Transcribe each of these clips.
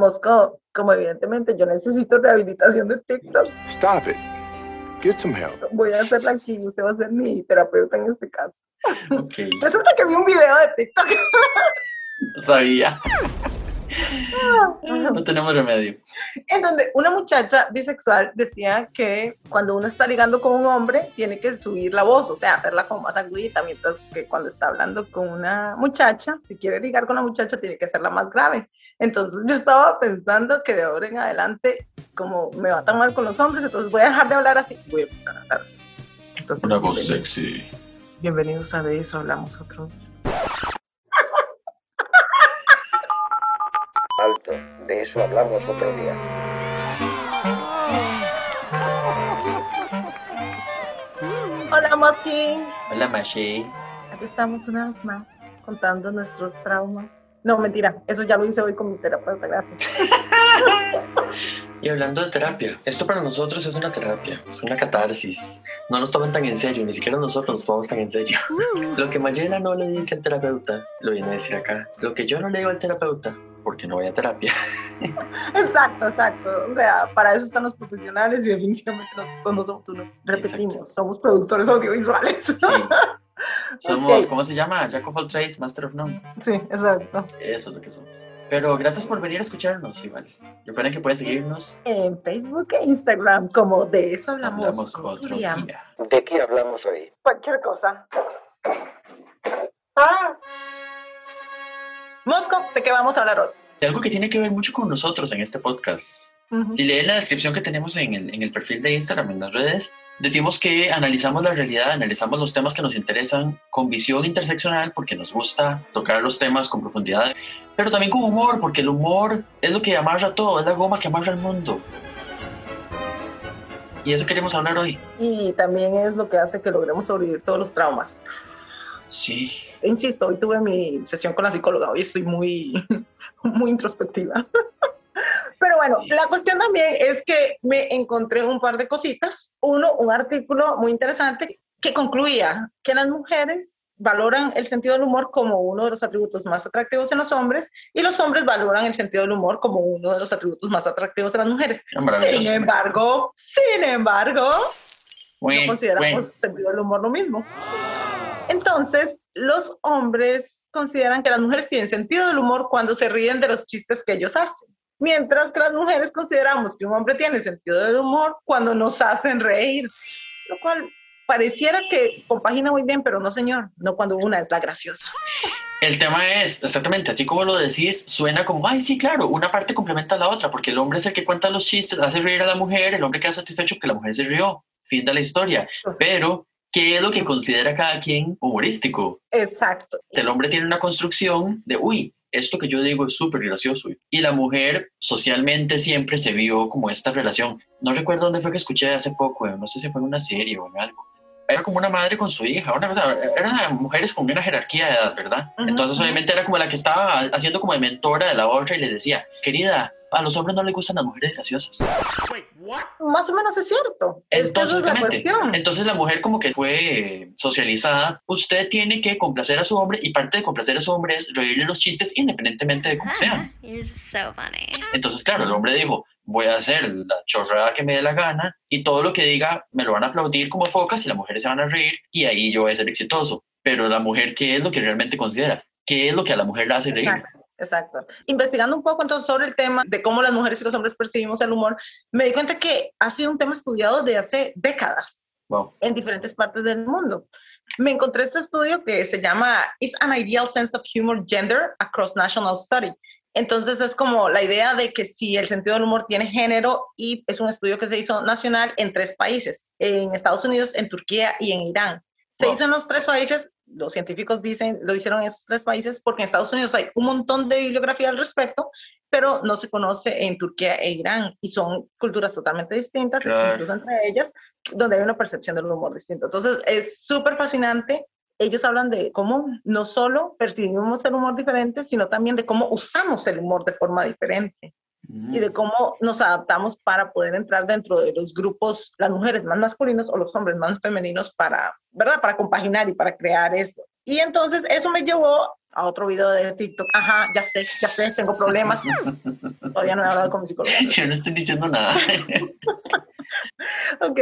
Mosco, como evidentemente yo necesito rehabilitación de TikTok. Stop it. Get some help. Voy a hacerla aquí y usted va a ser mi terapeuta en este caso. Ok, Resulta que vi un video de TikTok. no sabía. No tenemos remedio. en donde una muchacha bisexual decía que cuando uno está ligando con un hombre tiene que subir la voz, o sea, hacerla como más agudita, mientras que cuando está hablando con una muchacha, si quiere ligar con una muchacha tiene que hacerla más grave. Entonces yo estaba pensando que de ahora en adelante, como me va tan mal con los hombres, entonces voy a dejar de hablar así voy a empezar a hablar así. Entonces, Una voz bienvenidos- sexy. Bienvenidos a De eso hablamos otro día. De eso hablamos otro día. Hola Mosky, Hola, Mashi. aquí estamos una vez más contando nuestros traumas. No, mentira, eso ya lo hice hoy con mi terapeuta, gracias. Y hablando de terapia, esto para nosotros es una terapia, es una catarsis. No nos toman tan en serio, ni siquiera nosotros nos tomamos tan en serio. Lo que Mayela no le dice al terapeuta, lo viene a decir acá. Lo que yo no le digo al terapeuta, porque no voy a terapia. Exacto, exacto. O sea, para eso están los profesionales y definitivamente nosotros no somos uno. Repetimos, Exacto. somos productores audiovisuales. Sí. Somos. ¿cómo se llama? Jack of all trades, master of none. Sí, exacto. Eso es lo que somos. Pero gracias por venir a escucharnos, igual. Recuerden que pueden seguirnos. En Facebook e Instagram, como de eso hablamos, Hablamos con otro día. ¿De qué hablamos hoy? Cualquier cosa. Ah. Mosco, ¿de qué vamos a hablar hoy? De algo que tiene que ver mucho con nosotros en este podcast. Ujú. Si leen la descripción que tenemos en el, en el perfil de Instagram, en las redes, decimos que analizamos la realidad, analizamos los temas que nos interesan con visión interseccional porque nos gusta tocar los temas con profundidad, pero también con humor porque el humor es lo que amarra todo, es la goma que amarra el mundo. Y eso queremos hablar hoy. Y también es lo que hace que logremos sobrevivir todos los traumas. Sí. Insisto, hoy tuve mi sesión con la psicóloga, hoy estoy muy, muy introspectiva. Pero bueno, la cuestión también es que me encontré un par de cositas. Uno, un artículo muy interesante que concluía que las mujeres valoran el sentido del humor como uno de los atributos más atractivos en los hombres y los hombres valoran el sentido del humor como uno de los atributos más atractivos en las mujeres. Sin embargo, sin embargo, no consideramos güey. sentido del humor lo mismo. Entonces, los hombres consideran que las mujeres tienen sentido del humor cuando se ríen de los chistes que ellos hacen, mientras que las mujeres consideramos que un hombre tiene sentido del humor cuando nos hacen reír, lo cual pareciera que compagina muy bien, pero no, señor, no cuando una es la graciosa. El tema es, exactamente, así como lo decís, suena como, ay, sí, claro, una parte complementa a la otra, porque el hombre es el que cuenta los chistes, hace reír a la mujer, el hombre queda satisfecho que la mujer se rió, fin de la historia. Pero, ¿qué es lo que considera cada quien humorístico? Exacto. El hombre tiene una construcción de, uy, esto que yo digo es súper gracioso. Y la mujer socialmente siempre se vio como esta relación. No recuerdo dónde fue que escuché hace poco, no sé si fue en una serie o en algo. Era como una madre con su hija, una eran mujeres con una jerarquía de edad, ¿verdad? Entonces obviamente era como la que estaba haciendo como de mentora de la otra y le decía, querida, a los hombres no les gustan las mujeres graciosas. Más o menos es cierto. Es que esa Entonces, es la cuestión. Entonces la mujer como que fue eh, socializada, usted tiene que complacer a su hombre y parte de complacer a su hombre es reírle los chistes independientemente de cómo sean. You're so funny. Entonces, claro, el hombre dijo, voy a hacer la chorrada que me dé la gana y todo lo que diga me lo van a aplaudir como focas y las mujeres se van a reír y ahí yo voy a ser exitoso. Pero la mujer, ¿qué es lo que realmente considera? ¿Qué es lo que a la mujer la hace reír? Exacto. Exacto. Investigando un poco entonces sobre el tema de cómo las mujeres y los hombres percibimos el humor, me di cuenta que ha sido un tema estudiado de hace décadas Wow. en diferentes partes del mundo. Me encontré este estudio que se llama Is an Ideal Sense of Humor Gender Across National Study. Entonces es como la idea de que si el sentido del humor tiene género y es un estudio que se hizo nacional en tres países, en Estados Unidos, en Turquía y en Irán. Se Wow. hizo en los tres países, los científicos dicen, lo hicieron en esos tres países porque en Estados Unidos hay un montón de bibliografía al respecto, pero no se conoce en Turquía e Irán y son culturas totalmente distintas, Claro. incluso entre ellas, donde hay una percepción del humor distinto. Entonces es súper fascinante. Ellos hablan de cómo no solo percibimos el humor diferente, sino también de cómo usamos el humor de forma diferente. Y de cómo nos adaptamos para poder entrar dentro de los grupos, las mujeres más masculinos o los hombres más femeninos para, ¿verdad? Para compaginar y para crear eso. Y entonces eso me llevó a otro video de TikTok. Ajá, ya sé, ya sé, tengo problemas. todavía no he hablado con mi psicóloga. Yo no estoy diciendo nada. ok.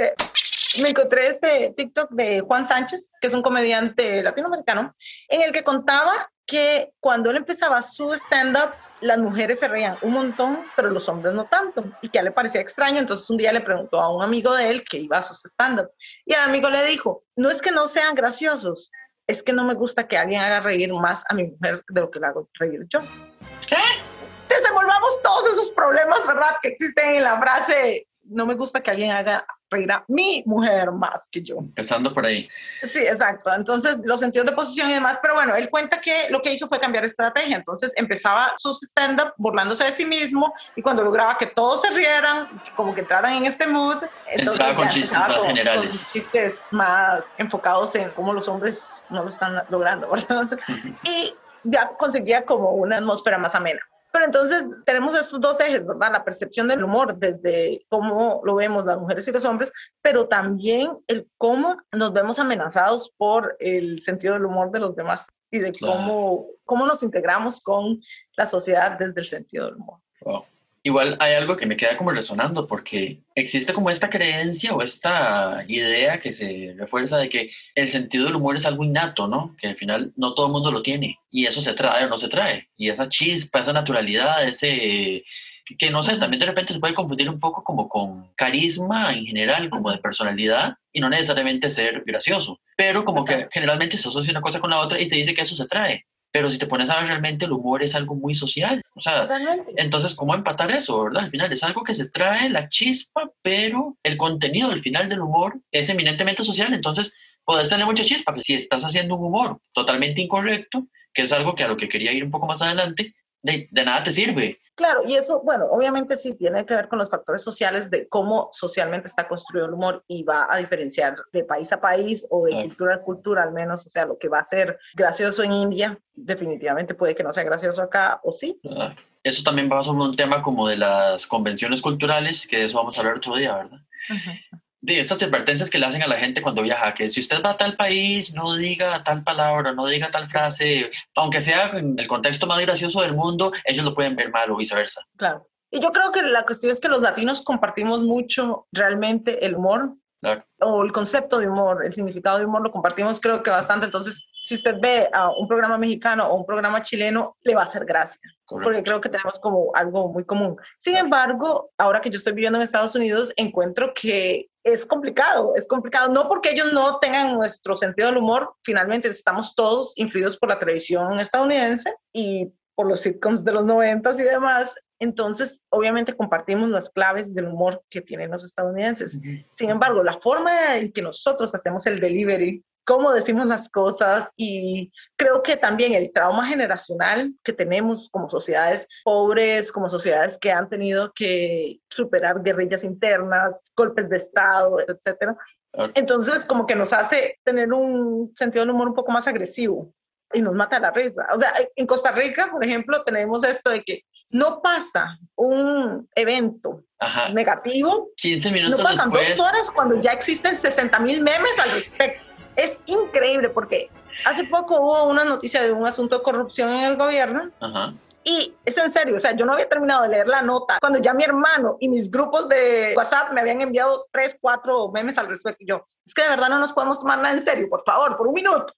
Me encontré este TikTok de Juan Sánchez, que es un comediante latinoamericano, en el que contaba que cuando él empezaba su stand-up, las mujeres se reían un montón, pero los hombres no tanto, y que a él le parecía extraño. Entonces un día le preguntó a un amigo de él que iba a sus stand-up, y el amigo le dijo, no es que no sean graciosos, es que no me gusta que alguien haga reír más a mi mujer de lo que le hago reír yo. ¿Qué? Desenvolvamos todos esos problemas, ¿verdad? Que existen en la frase, no me gusta que alguien haga reír a mi mujer más que yo. Empezando por ahí. Sí, exacto. Entonces, los sentidos de posición y demás, pero bueno, él cuenta que lo que hizo fue cambiar estrategia. Entonces, empezaba sus stand-up burlándose de sí mismo y cuando lograba que todos se rieran, como que entraran en este mood, entonces Entraba con chistes más con- generales. con chistes más enfocados en cómo los hombres no lo están logrando, ¿verdad? y ya conseguía como una atmósfera más amena. Pero entonces tenemos estos dos ejes, ¿verdad? La percepción del humor desde cómo lo vemos las mujeres y los hombres, pero también el cómo nos vemos amenazados por el sentido del humor de los demás y de cómo, cómo nos integramos con la sociedad desde el sentido del humor. Wow. Igual hay algo que me queda como resonando porque existe como esta creencia o esta idea que se refuerza de que el sentido del humor es algo innato, ¿no? Que al final no todo el mundo lo tiene y eso se trae o no se trae. Y esa chispa, esa naturalidad, ese que, que no sé, también de repente se puede confundir un poco como con carisma en general, como de personalidad y no necesariamente ser gracioso. Pero como que Exacto. generalmente se asocia una cosa con la otra y se dice que eso se trae. Pero si te pones a ver realmente el humor es algo muy social. O sea, Totalmente. entonces, ¿cómo empatar eso, verdad? Al final es algo que se trae la chispa, pero el contenido al final del humor es eminentemente social. Entonces, puedes tener mucha chispa, pero si estás haciendo un humor totalmente incorrecto, que es algo que a lo que quería ir un poco más adelante, de, de nada te sirve. Claro, y eso, bueno, obviamente sí tiene que ver con los factores sociales de cómo socialmente está construido el humor y va a diferenciar de país a país o de cultura a cultura al menos, o sea, lo que va a ser gracioso en India definitivamente puede que no sea gracioso acá o sí. ¿verdad? Eso también va sobre un tema como de las convenciones culturales, que de eso vamos a hablar otro día, ¿verdad? De estas advertencias que le hacen a la gente cuando viaja, que si usted va a tal país, no diga tal palabra, no diga tal frase, aunque sea en el contexto más gracioso del mundo, ellos lo pueden ver mal o viceversa. Claro. Y yo creo que la cuestión es que los latinos compartimos mucho realmente el humor Claro. o el concepto de humor, el significado de humor lo compartimos creo que bastante. Entonces, si usted ve a un programa mexicano o un programa chileno, le va a hacer gracia. porque Correcto. creo que tenemos como algo muy común. Sin embargo, ahora que yo estoy viviendo en Estados Unidos, encuentro que es complicado, es complicado, no porque ellos no tengan nuestro sentido del humor, finalmente estamos todos influidos por la televisión estadounidense y por los sitcoms de los noventas y demás, entonces obviamente compartimos las claves del humor que tienen los estadounidenses. Sin embargo, la forma en que nosotros hacemos el delivery, cómo decimos las cosas y creo que también el trauma generacional que tenemos como sociedades pobres, como sociedades que han tenido que superar guerrillas internas, golpes de Estado, etcétera. Entonces, como que nos hace tener un sentido del humor un poco más agresivo y nos mata la risa. O sea, en Costa Rica, por ejemplo, tenemos esto de que no pasa un evento Ajá. negativo 15 no minutos pasan después. dos horas cuando ya existen 60 mil memes al respecto. Es increíble porque hace poco hubo una noticia de un asunto de corrupción en el gobierno Ajá. y es en serio, o sea, yo no había terminado de leer la nota cuando ya mi hermano y mis grupos de WhatsApp me habían enviado tres, cuatro memes al respecto. Y yo, es que de verdad no nos podemos tomar nada en serio, por favor, por un minuto.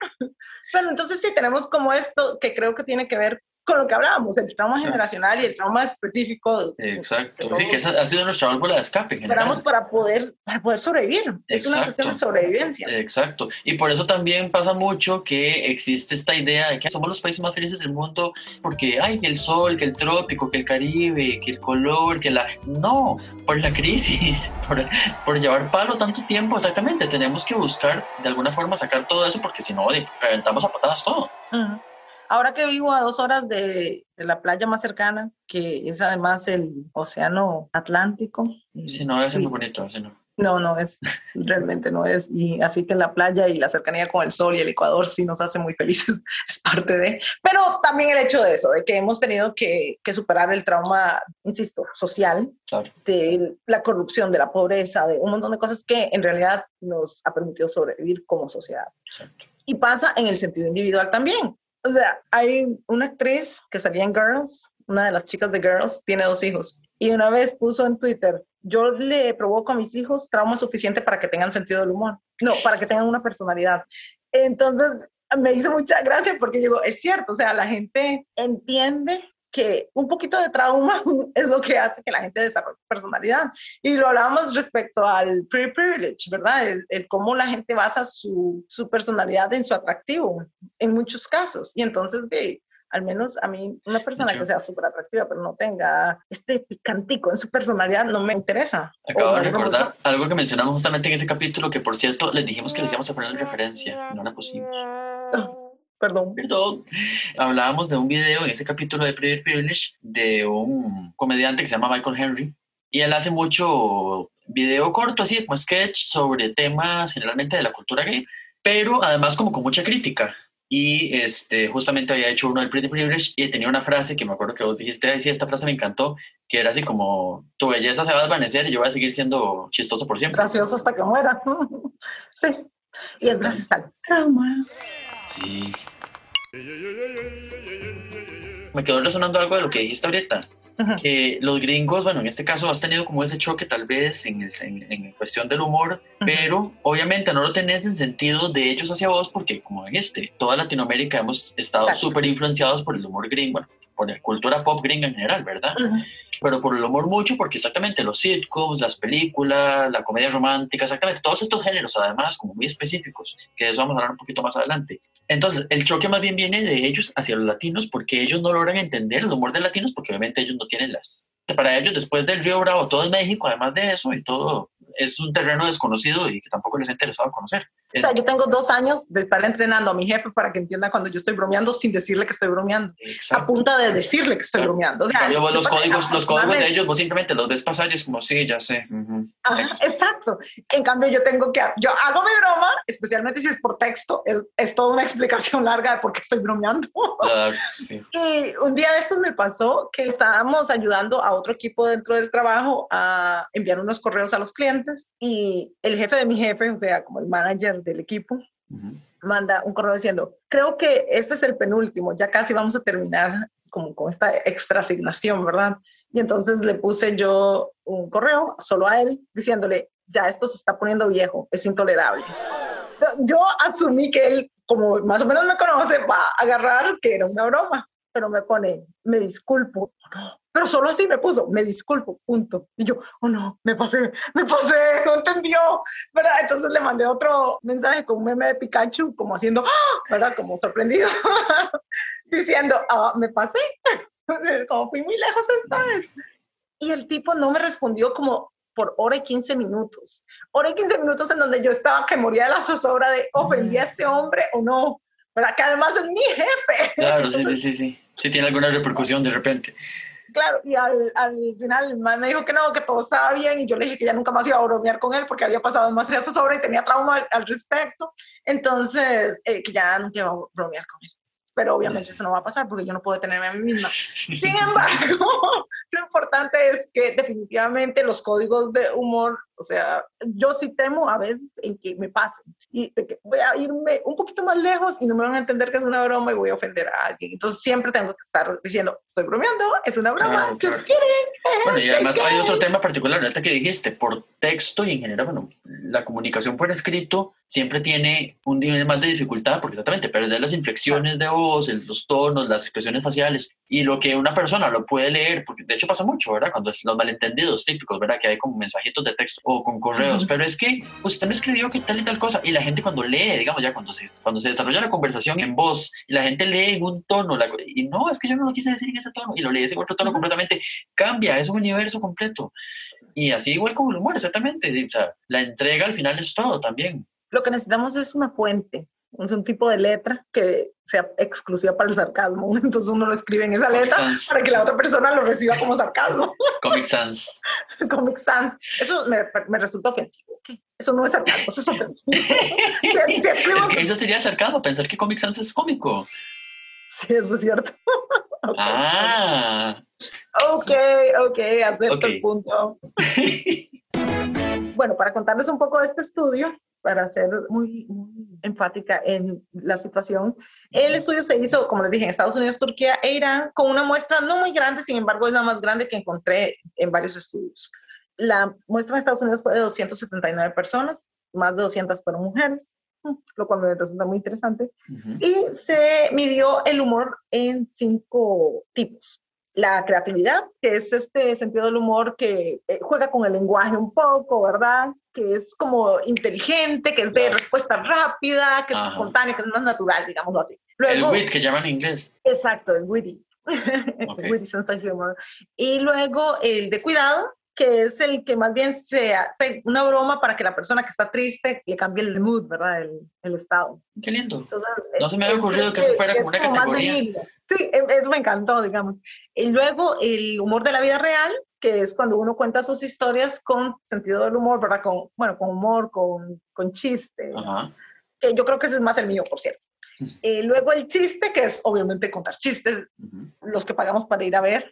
Bueno, entonces sí tenemos como esto que creo que tiene que ver con lo que hablábamos, el trauma generacional y el trauma específico. Exacto. Sí, que esa ha sido nuestra válvula de escape. en general. Esperamos para poder, para poder sobrevivir. Es una cuestión de sobrevivencia. Exacto. Y por eso también pasa mucho que existe esta idea de que somos los países más felices del mundo porque hay que el sol, que el trópico, que el Caribe, que el color, que la... No, por la crisis, por, por llevar palo tanto tiempo, exactamente. Tenemos que buscar de alguna forma sacar todo eso porque si no, reventamos a patadas todo. Ujú. Ahora que vivo a dos horas de, de la playa más cercana, que es además el Océano Atlántico. Si no, es Sí. muy bonito. si no. No, no es, realmente no es. Y así que la playa y la cercanía con el sol y el Ecuador sí nos hace muy felices, es parte de. Pero también el hecho de eso, de que hemos tenido que, que superar el trauma, insisto, social, Claro. de la corrupción, de la pobreza, de un montón de cosas que en realidad nos ha permitido sobrevivir como sociedad. Exacto. Y pasa en el sentido individual también. O sea, hay una actriz que salía en Girls, una de las chicas de Girls, tiene dos hijos. Y una vez puso en Twitter, yo le provoco a mis hijos trauma suficiente para que tengan sentido del humor. No, para que tengan una personalidad. Entonces, me hizo mucha gracia porque digo, es cierto, o sea, la gente entiende que un poquito de trauma es lo que hace que la gente desarrolle personalidad. Y lo hablábamos respecto al pre-privilege, ¿verdad? El, cómo la gente basa su, su, personalidad en su atractivo, en muchos casos. Y entonces, de, al menos a mí, una persona que sea súper atractiva, pero no tenga este picantico en su personalidad, no me interesa. Acabo de recordar algo que mencionamos justamente en ese capítulo, que por cierto, les dijimos que les íbamos a poner en referencia, no la pusimos. Perdón. Perdón. Hablábamos de un video en ese capítulo de Privilege de un comediante que se llama Michael Henry. Y él hace mucho video corto, así como sketch, sobre temas generalmente de la cultura gay, pero además como con mucha crítica. Y este, justamente había hecho uno del Pretty Privilege y tenía una frase que me acuerdo que vos dijiste, ay, sí, esta frase me encantó, que era así como, tu belleza se va a desvanecer y yo voy a seguir siendo chistoso por siempre. Gracioso hasta que muera. sí. Y es gracias al trauma. Sí. Me quedó resonando algo de lo que dijiste ahorita. Que los gringos, bueno, en este caso has tenido como ese choque tal vez en, en, cuestión del humor, pero obviamente no lo tenés en sentido de ellos hacia vos porque como dijiste, toda Latinoamérica hemos estado súper influenciados por el humor gringo, por la cultura pop gringa en general, ¿verdad? Pero por el humor mucho, porque exactamente los sitcoms, las películas, la comedia romántica, exactamente todos estos géneros, además, como muy específicos, que de eso vamos a hablar un poquito más adelante. Entonces, el choque más bien viene de ellos hacia los latinos, porque ellos no logran entender el humor de latinos, porque obviamente ellos no tienen las... Para ellos, después del Río Bravo, todo es México, además de eso, y todo es un terreno desconocido y que tampoco les ha interesado conocer. O sea, yo tengo dos años de estar entrenando a mi jefe para que entienda cuando yo estoy bromeando sin decirle que estoy bromeando. A punta de decirle que estoy bromeando. O sea, los, códigos, los códigos de ellos, vos simplemente los ves pasar y es como, sí, ya sé. exacto. En cambio, yo tengo que, yo hago mi broma, especialmente si es por texto, es, es toda una explicación larga de por qué estoy bromeando. Claro, sí. Y un día de estos me pasó que estábamos ayudando a otro equipo dentro del trabajo a enviar unos correos a los clientes y el jefe de mi jefe, o sea, como el manager del equipo, manda un correo diciendo, creo que este es el penúltimo, ya casi vamos a terminar como con esta extra asignación, ¿verdad? Y entonces le puse yo un correo solo a él diciéndole, ya esto se está poniendo viejo, es intolerable. Yo asumí que él, como más o menos me conoce, va a agarrar que era una broma, pero me pone, me disculpo, pero solo así me puso, me disculpo, punto. Y yo, oh no, me pasé, me pasé, no entendió, ¿verdad? Entonces le mandé otro mensaje con un meme de Pikachu, como haciendo, ¡Ah! ¿verdad? Como sorprendido, diciendo, ah, me pasé, como fui muy lejos esta vez. Y el tipo no me respondió como por hora y 15 minutos. Hora y 15 minutos en donde yo estaba que moría de la zozobra de ofendí a este hombre o no, ¿verdad? Que además es mi jefe. Claro, sí, sí, sí, sí. Sí tiene alguna repercusión de repente. Claro, y al, al final me dijo que no, que todo estaba bien y yo le dije que ya nunca más iba a bromear con él porque había pasado demasiado sobre y tenía trauma al, respecto. Entonces, eh, que ya nunca iba a bromear con él pero obviamente eso no va a pasar porque yo no puedo tenerme a mí misma. Sin embargo, lo importante es que definitivamente los códigos de humor, o sea, yo sí temo a veces en que me pasen y que voy a irme un poquito más lejos y no me van a entender que es una broma y voy a ofender a alguien. Entonces siempre tengo que estar diciendo, estoy bromeando, es una broma, just kidding. Bueno, y además hay otro tema particular, ahorita que dijiste, por texto y en general, bueno, la comunicación por escrito siempre tiene un nivel más de dificultad porque exactamente perder las inflexiones de voz, los tonos, las expresiones faciales y lo que una persona lo puede leer, porque de hecho pasa mucho, ¿verdad? Cuando es los malentendidos típicos, ¿verdad? Que hay como mensajitos de texto o con correos, pero es que usted me escribió que tal y tal cosa y la gente cuando lee, digamos ya cuando se, cuando se desarrolla la conversación en voz y la gente lee en un tono la, y no, es que yo no lo quise decir en ese tono y lo lee en otro tono completamente, cambia, es un universo completo. Y así igual como el humor, exactamente. O sea, la entrega al final es todo también lo que necesitamos es una fuente, es un tipo de letra que sea exclusiva para el sarcasmo. Entonces uno lo escribe en esa letra para que la otra persona lo reciba como sarcasmo. Comic Sans. Comic Sans. Eso me, me resulta ofensivo. Eso no es sarcasmo, eso es ofensivo. es que eso sería el sarcasmo, pensar que Comic Sans es cómico. Sí, eso es cierto. Ah. Ok, ok, acepto el punto. bueno, para contarles un poco de este estudio, para ser muy, muy enfática en la situación. El estudio se hizo, como les dije, en Estados Unidos, Turquía e Irán, con una muestra no muy grande, sin embargo, es la más grande que encontré en varios estudios. La muestra en Estados Unidos fue de 279 personas, más de 200 fueron mujeres, lo cual me resulta muy interesante. Y se midió el humor en cinco tipos la creatividad, que es este sentido del humor que eh, juega con el lenguaje un poco, ¿verdad? Que es como inteligente, que es de respuesta rápida, que es espontáneo, que es más natural, digámoslo así. el wit que llaman en inglés. Exacto, el witty. el witty sense of humor. Y luego el de cuidado, que es el que más bien se hace una broma para que la persona que está triste le cambie el mood, ¿verdad? El, el estado. Qué lindo. no se me había ocurrido que eso fuera como una categoría. Sí, e, eso me encantó, digamos. Y luego el humor de la vida real, que es cuando uno cuenta sus historias con sentido del humor, ¿verdad? Con, bueno, con humor, con, con chiste. Ajá. Que yo creo que ese es más el mío, por cierto. Y luego el chiste, que es obviamente contar chistes, los que pagamos para ir a ver.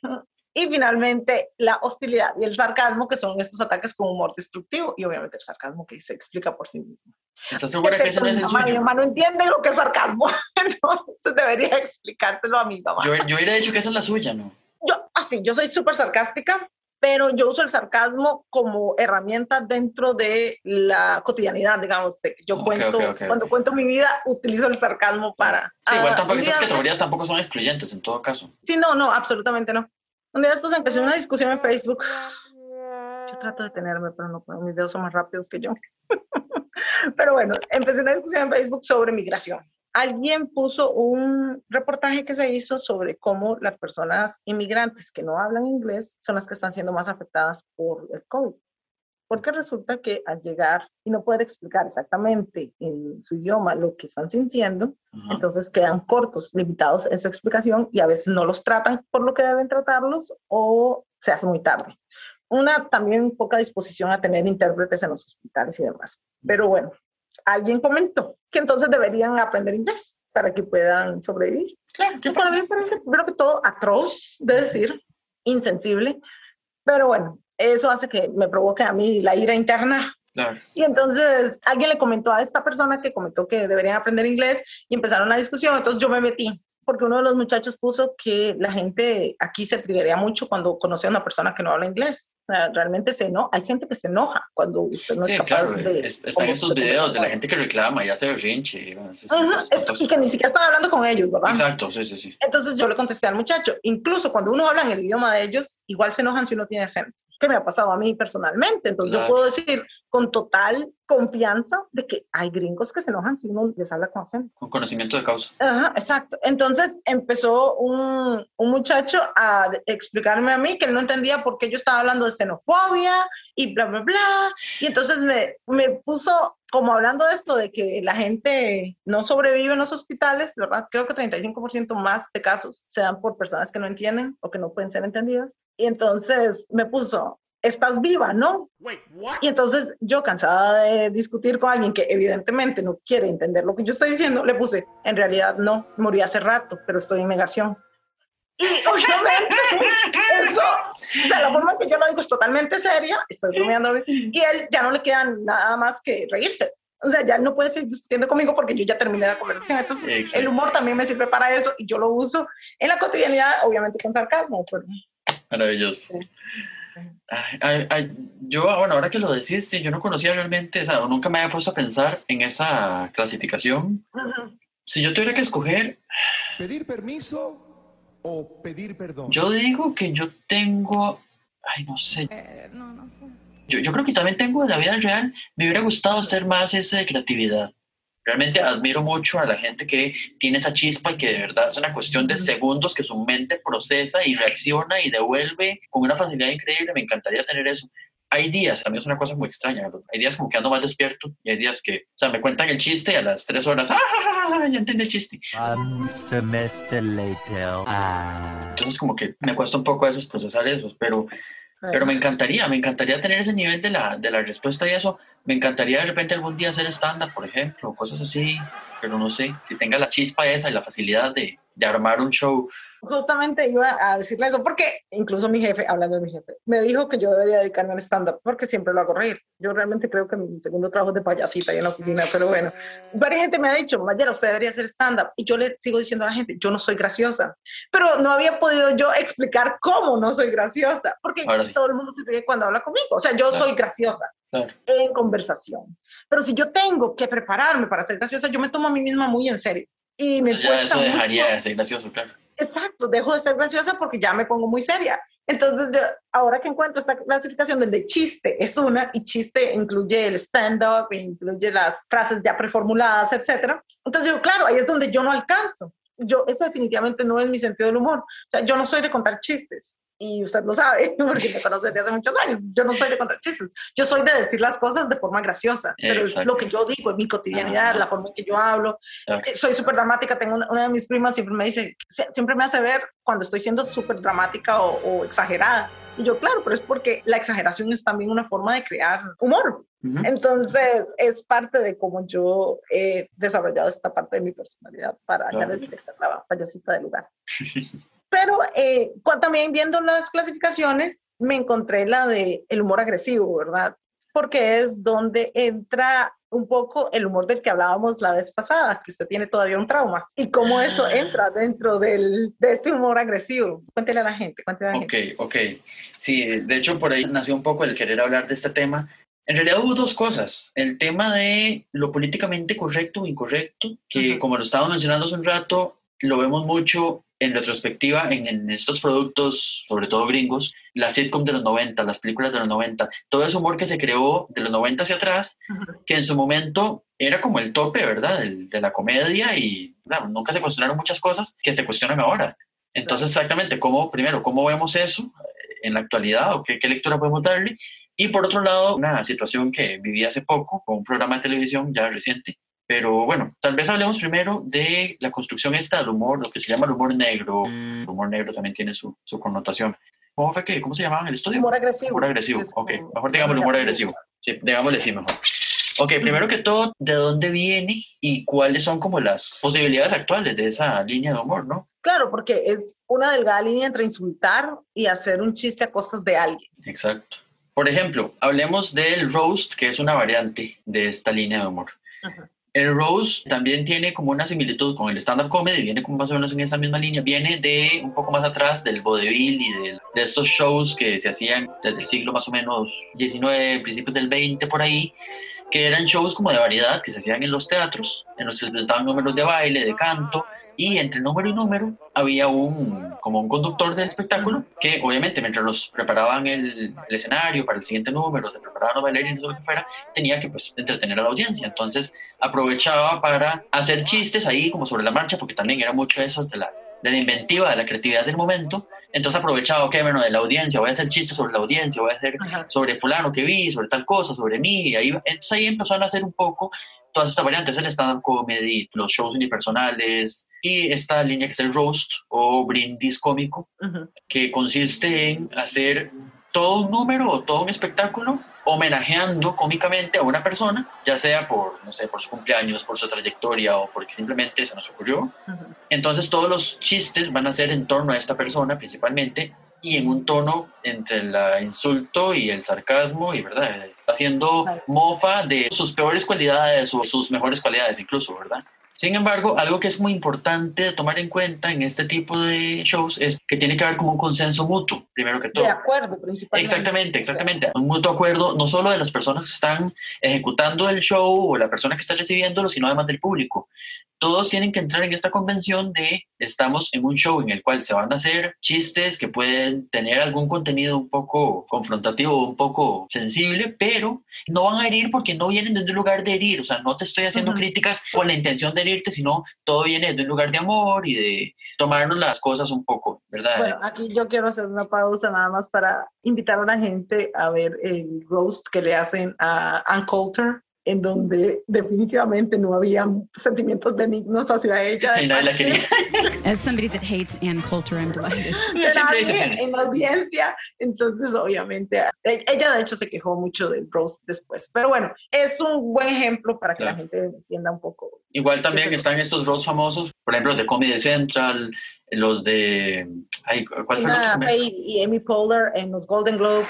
Y finalmente, la hostilidad y el sarcasmo, que son estos ataques con humor destructivo, y obviamente el sarcasmo que se explica por sí mismo. ¿Estás segura que ese no es el suyo? Mi mamá no entiende lo que es sarcasmo, entonces debería explicárselo a mi mamá. Yo, yo hubiera dicho que esa es la suya, ¿no? Yo, así, yo soy súper sarcástica, pero yo uso el sarcasmo como herramienta dentro de la cotidianidad, digamos, yo cuento, cuando cuento mi vida, utilizo el sarcasmo para... Sí, igual tampoco, esas categorías tampoco son excluyentes en todo caso. Sí, no, no, absolutamente no. Día estos empecé una discusión en Facebook. Yo trato de tenerme, pero no puedo, mis dedos son más rápidos que yo. pero bueno, empecé una discusión en Facebook sobre migración. Alguien puso un reportaje que se hizo sobre cómo las personas inmigrantes que no hablan inglés son las que están siendo más afectadas por el COVID porque resulta que al llegar y no poder explicar exactamente en su idioma lo que están sintiendo, entonces quedan cortos, limitados en su explicación y a veces no los tratan por lo que deben tratarlos o se hace muy tarde. Una también poca disposición a tener intérpretes en los hospitales y demás. Pero bueno, alguien comentó que entonces deberían aprender inglés para que puedan sobrevivir. Claro, que para mí parece, creo que todo atroz de decir, insensible, pero bueno, eso hace que me provoque a mí la ira interna. Y entonces alguien le comentó a esta persona que comentó que deberían aprender inglés y empezaron la discusión, entonces yo me metí porque uno de los muchachos puso que la gente aquí se triguería mucho cuando conoce a una persona que no habla inglés. realmente se no, hay gente que se enoja cuando usted no es capaz de... están esos videos de la gente que reclama y hace berrinche. y que ni siquiera están hablando con ellos, ¿verdad? Exacto, sí, sí, sí. Entonces yo le contesté al muchacho, incluso cuando uno habla en el idioma de ellos, igual se enojan si uno tiene acento que me ha pasado a mí personalmente. Entonces yo puedo decir con total confianza de que hay gringos que se enojan si uno les habla con acento. Con conocimiento de causa. Ajá, exacto. Entonces empezó un, un muchacho a explicarme a mí que él no entendía por qué yo estaba hablando de xenofobia y bla, bla, bla. Y entonces me, me puso como hablando de esto, de que la gente no sobrevive en los hospitales, ¿verdad? Creo que 35% más de casos se dan por personas que no entienden o que no pueden ser entendidas. Y entonces me puso, estás viva, ¿no? y entonces yo, cansada de discutir con alguien que evidentemente no quiere entender lo que yo estoy diciendo, le puse, en realidad no, morí hace rato, pero estoy en negación. Y obviamente eso, o sea, la forma que yo lo digo es totalmente seria, estoy bromeando, y él ya no le queda nada más que reírse. O sea, ya no puede seguir discutiendo conmigo porque yo ya terminé la conversación. Entonces, el humor también me sirve para eso y yo lo uso en la cotidianidad, obviamente con sarcasmo. Maravilloso. yo, bueno, ahora que lo decís, yo no conocía realmente, o sea, nunca me había puesto a pensar en esa clasificación. Si yo tuviera que escoger... Pedir permiso o pedir perdón? Yo digo que yo tengo, ay, no sé. Eh, no, no sé. Yo, yo, creo que también tengo en la vida real, me hubiera gustado hacer más esa de creatividad. Realmente admiro mucho a la gente que tiene esa chispa y que de verdad es una cuestión de segundos que su mente procesa y reacciona y devuelve con una facilidad increíble. Me encantaría tener eso hay días, a mí es una cosa muy extraña, hay días como que ando más despierto y hay días que, o sea, me cuentan el chiste y a las tres horas, ¡ah! Ya entendí el chiste. Un semestre later. Ah. Entonces como que me cuesta un poco a veces procesar eso, pero, pero me encantaría, me encantaría tener ese nivel de la, de la respuesta y eso. Me encantaría de repente algún día hacer stand-up, por ejemplo, cosas así, pero no sé, si tenga la chispa esa y la facilidad de, de armar un show. Justamente iba a decirle eso, porque incluso mi jefe, hablando de mi jefe, me dijo que yo debería dedicarme al stand-up, porque siempre lo hago reír. Yo realmente creo que mi segundo trabajo es de payasita y en la oficina, pero bueno, varias gente me ha dicho, Mayera, usted debería hacer stand-up. Y yo le sigo diciendo a la gente, yo no soy graciosa. Pero no había podido yo explicar cómo no soy graciosa, porque sí. todo el mundo se ríe cuando habla conmigo. O sea, yo Claro. soy graciosa Claro. en conversación. Pero si yo tengo que prepararme para ser graciosa, yo me tomo a mí misma muy en serio. Y me Ya cuesta eso mucho- dejaría de ser gracioso, claro. Exacto, dejo de ser graciosa porque ya me pongo muy seria. Entonces, yo, ahora que encuentro esta clasificación donde chiste es una y chiste incluye el stand-up, incluye las frases ya preformuladas, etcétera. Entonces, yo, claro, ahí es donde yo no alcanzo. Yo, eso definitivamente no es mi sentido del humor. O sea, yo no soy de contar chistes. Y usted lo sabe, porque me conoce desde hace muchos años. Yo no soy de contar chistes. Yo soy de decir las cosas de forma graciosa. Pero es lo que yo digo, en mi cotidianidad, Ajá. la forma en que yo hablo. Claro. Eh, soy súper dramática. Tengo una, una de mis primas siempre me dice, sie- siempre me hace ver cuando estoy siendo súper dramática o, o exagerada. Y yo, claro, pero es porque la exageración es también una forma de crear humor. Entonces, es parte de cómo yo he desarrollado esta parte de mi personalidad para dije, ser la payasita del lugar. Pero eh, también viendo las clasificaciones, me encontré la de el humor agresivo, ¿verdad? Porque es donde entra un poco el humor del que hablábamos la vez pasada, que usted tiene todavía un trauma, y cómo eso Ah. entra dentro del, de este humor agresivo. Cuéntele a la gente, cuéntele a la Ok, gente. ok. Sí, de hecho por ahí nació un poco el querer hablar de este tema. En realidad hubo dos cosas. El tema de lo políticamente correcto o incorrecto, que Ujú. como lo estábamos mencionando hace un rato, lo vemos mucho en retrospectiva en, en estos productos, sobre todo gringos, las sitcom de los 90, las películas de los 90, todo ese humor que se creó de los 90 hacia atrás, Ujú. que en su momento era como el tope, ¿verdad? Del- de la comedia y claro, nunca se cuestionaron muchas cosas que se cuestionan ahora. Entonces, exactamente, ¿cómo, primero, cómo vemos eso eh, en la actualidad o qué, qué lectura podemos darle? Y por otro lado, una situación que viví hace poco con un programa de televisión ya reciente. Pero bueno, tal vez hablemos primero de la construcción esta del humor, lo que se llama el humor negro. El humor negro también tiene su, su connotación. ¿Cómo fue que, cómo se llamaba en el estudio? Humor agresivo. Humor agresivo, Es ok. Mejor digamos el humor agresivo. Sí, digámosle sí mejor. Ok, primero que todo, ¿de dónde viene y cuáles son como las posibilidades actuales de esa línea de humor, no? Claro, porque es una delgada línea entre insultar y hacer un chiste a costas de alguien. Exacto. Por ejemplo, hablemos del roast, que es una variante de esta línea de humor. Ajá. El roast también tiene como una similitud con el stand-up comedy, viene como más o menos en esa misma línea, viene de un poco más atrás del vodevil y de, de estos shows que se hacían desde el siglo más o menos 19, principios del 20 por ahí, que eran shows como de variedad que se hacían en los teatros, en los que se presentaban números de baile, de canto, y entre número y número había un como un conductor del espectáculo que obviamente mientras los preparaban el, el escenario para el siguiente número, se preparaban los bailarines o lo que fuera, tenía que pues entretener a la audiencia. Entonces aprovechaba para hacer chistes ahí como sobre la marcha, porque también era mucho eso de la, de la inventiva, de la creatividad del momento. Entonces aprovechaba, ok, bueno, de la audiencia, voy a hacer chistes sobre la audiencia, voy a hacer Ajá. sobre fulano que vi, sobre tal cosa, sobre mí. Y ahí, entonces ahí empezó a nacer un poco todas estas variantes, el stand-up comedy, los shows unipersonales y esta línea que es el roast o brindis cómico, que consiste en hacer todo un número o todo un espectáculo homenajeando cómicamente a una persona, ya sea por, no sé, por su cumpleaños, por su trayectoria o porque simplemente se nos ocurrió. Entonces todos los chistes van a ser en torno a esta persona principalmente y en un tono entre el insulto y el sarcasmo y verdad, haciendo mofa de sus peores cualidades o sus mejores cualidades incluso, ¿verdad? Sin embargo, algo que es muy importante de tomar en cuenta en este tipo de shows es que tiene que haber como un consenso mutuo, primero que todo. De acuerdo, principalmente. Exactamente, exactamente. Un mutuo acuerdo no solo de las personas que están ejecutando el show o la persona que está recibiéndolo, sino además del público. Todos tienen que entrar en esta convención de estamos en un show en el cual se van a hacer chistes que pueden tener algún contenido un poco confrontativo, un poco sensible, pero no van a herir porque no vienen desde un lugar de herir. O sea, no te estoy haciendo críticas con la intención de herirte, sino todo viene desde un lugar de amor y de tomarnos las cosas un poco, ¿verdad? Bueno, aquí yo quiero hacer una pausa nada más para invitar a la gente a ver el roast que le hacen a Ann Coulter en donde definitivamente no había sentimientos benignos hacia ella. Y nadie la quería. As somebody that hates Ann Coulter, I'm delighted. nadie en la audiencia. Entonces, obviamente, e- ella de hecho se quejó mucho del roast después. Pero bueno, es un buen ejemplo para que la Claro. gente entienda un poco. Igual también están estos roasts famosos, por ejemplo, de Comedy Central, los de... Ay, ¿Cuál fue el Tina otro? Y Amy Poehler en los Golden Globes.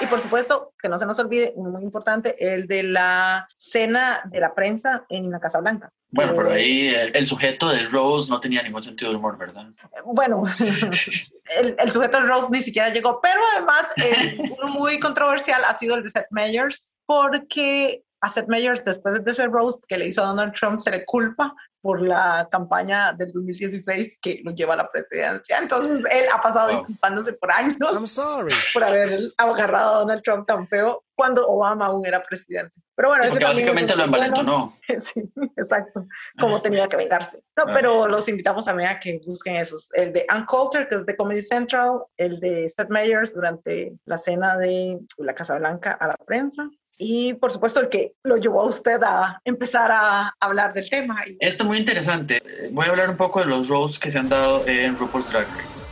Y por supuesto, que no se nos olvide, uno muy importante, el de la cena de la prensa en la Casa Blanca. Bueno, pero Eh, ahí eh, el sujeto del roast no tenía ningún sentido de humor, ¿verdad? Bueno, el, el sujeto del Rose ni siquiera llegó, pero además eh, uno muy controversial ha sido el de Seth Meyers, porque a Seth Meyers, después de ese roast que le hizo a Donald Trump, se le culpa por la campaña del 2016 que lo lleva a la presidencia. Entonces, él ha pasado Wow. disculpándose por años I'm sorry. por haber agarrado a Donald Trump tan feo cuando Obama aún era presidente. Pero bueno, Sí, porque básicamente lo envalentonó. Sí, exacto. Como tenía que vengarse. No, Ah. pero los invitamos también a que busquen esos. El de Ann Coulter, que es de Comedy Central, el de Seth Meyers durante la cena de la Casa Blanca a la prensa. Y por supuesto el que lo llevó a usted a empezar a hablar del tema. Esto es muy interesante. Voy a hablar un poco de los roasts que se han dado en RuPaul's Drag Race.